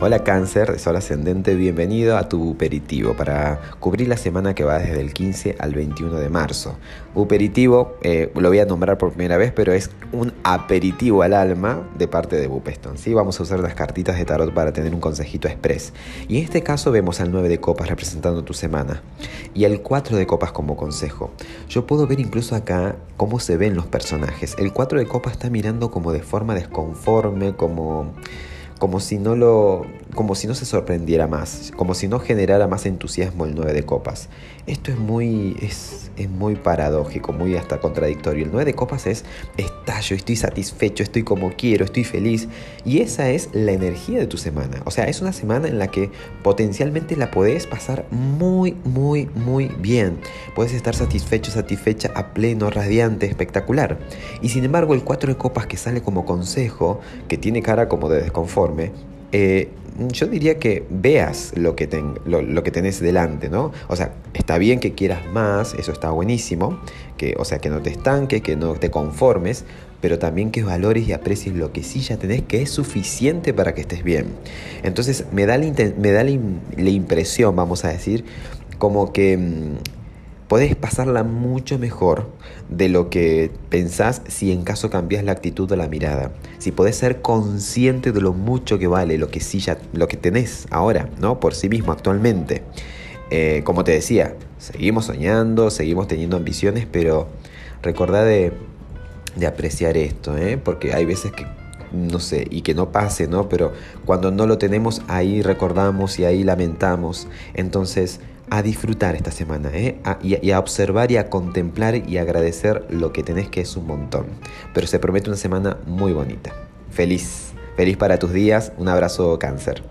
Hola cáncer de sol ascendente, bienvenido a tu Uperitivo para cubrir la semana que va desde el 15 al 21 de marzo. Uperitivo, eh, lo voy a nombrar por primera vez, pero es un aperitivo al alma de parte de Bupeston. ¿sí? Vamos a usar las cartitas de tarot para tener un consejito express. Y en este caso vemos al 9 de copas representando tu semana y el 4 de copas como consejo. Yo puedo ver incluso acá cómo se ven los personajes. El 4 de copas está mirando como de forma desconforme, como como si no lo como si no se sorprendiera más, como si no generara más entusiasmo el 9 de copas. Esto es muy es, es muy paradójico, muy hasta contradictorio. El 9 de copas es estallo, estoy satisfecho, estoy como quiero, estoy feliz y esa es la energía de tu semana. O sea, es una semana en la que potencialmente la podés pasar muy muy muy bien. Puedes estar satisfecho, satisfecha a pleno, radiante, espectacular. Y sin embargo, el 4 de copas que sale como consejo, que tiene cara como de eh, yo diría que veas lo que, que tenés delante, ¿no? O sea, está bien que quieras más, eso está buenísimo, que, o sea, que no te estanques, que no te conformes, pero también que valores y aprecies lo que sí ya tenés, que es suficiente para que estés bien. Entonces, me da la, me da la impresión, vamos a decir, como que mm, Podés pasarla mucho mejor de lo que pensás si en caso cambias la actitud de la mirada. Si podés ser consciente de lo mucho que vale lo que sí ya, lo que tenés ahora, ¿no? Por sí mismo actualmente. Eh, como te decía, seguimos soñando, seguimos teniendo ambiciones, pero recordá de, de apreciar esto, ¿eh? Porque hay veces que no sé, y que no pase, ¿no? Pero cuando no lo tenemos, ahí recordamos y ahí lamentamos. Entonces, a disfrutar esta semana, ¿eh? y, a observar y a contemplar y agradecer lo que tenés que es un montón. Pero se promete una semana muy bonita. Feliz, feliz para tus días. Un abrazo cáncer.